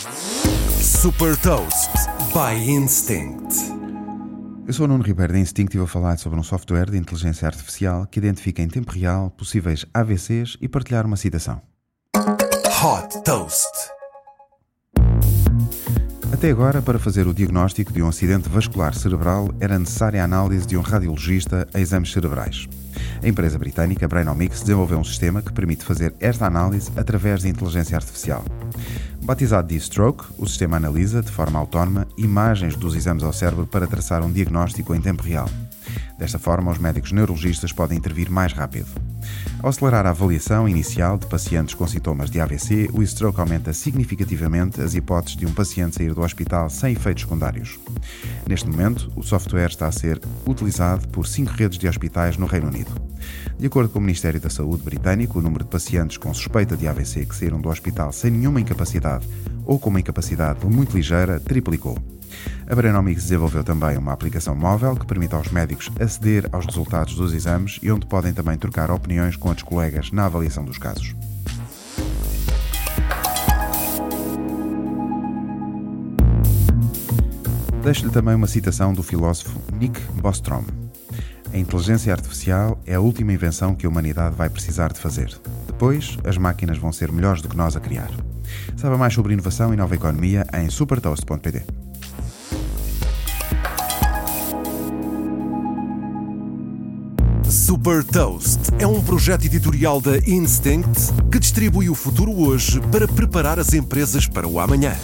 Super Toast by Instinct. Eu sou o Nuno Ribeiro da Instinct e vou falar sobre um software de inteligência artificial que identifica em tempo real possíveis AVCs e partilhar uma citação. Hot Toast. Até agora, para fazer o diagnóstico de um acidente vascular cerebral, era necessária a análise de um radiologista a exames cerebrais. A empresa britânica Brainomics desenvolveu um sistema que permite fazer esta análise através de inteligência artificial. Batizado de Stroke, o sistema analisa, de forma autónoma, imagens dos exames ao cérebro para traçar um diagnóstico em tempo real. Desta forma, os médicos neurologistas podem intervir mais rápido. Ao acelerar a avaliação inicial de pacientes com sintomas de AVC, o stroke aumenta significativamente as hipóteses de um paciente sair do hospital sem efeitos secundários. Neste momento, o software está a ser utilizado por cinco redes de hospitais no Reino Unido. De acordo com o Ministério da Saúde britânico, o número de pacientes com suspeita de AVC que saíram do hospital sem nenhuma incapacidade ou com uma incapacidade muito ligeira triplicou. A Branomics desenvolveu também uma aplicação móvel que permite aos médicos aceder aos resultados dos exames e onde podem também trocar opiniões com outros colegas na avaliação dos casos. Deixo-lhe também uma citação do filósofo Nick Bostrom. A inteligência artificial é a última invenção que a humanidade vai precisar de fazer. Depois, as máquinas vão ser melhores do que nós a criar. Saiba mais sobre inovação e nova economia em supertoast.pt. Super Toast é um projeto editorial da Instinct que distribui o futuro hoje para preparar as empresas para o amanhã.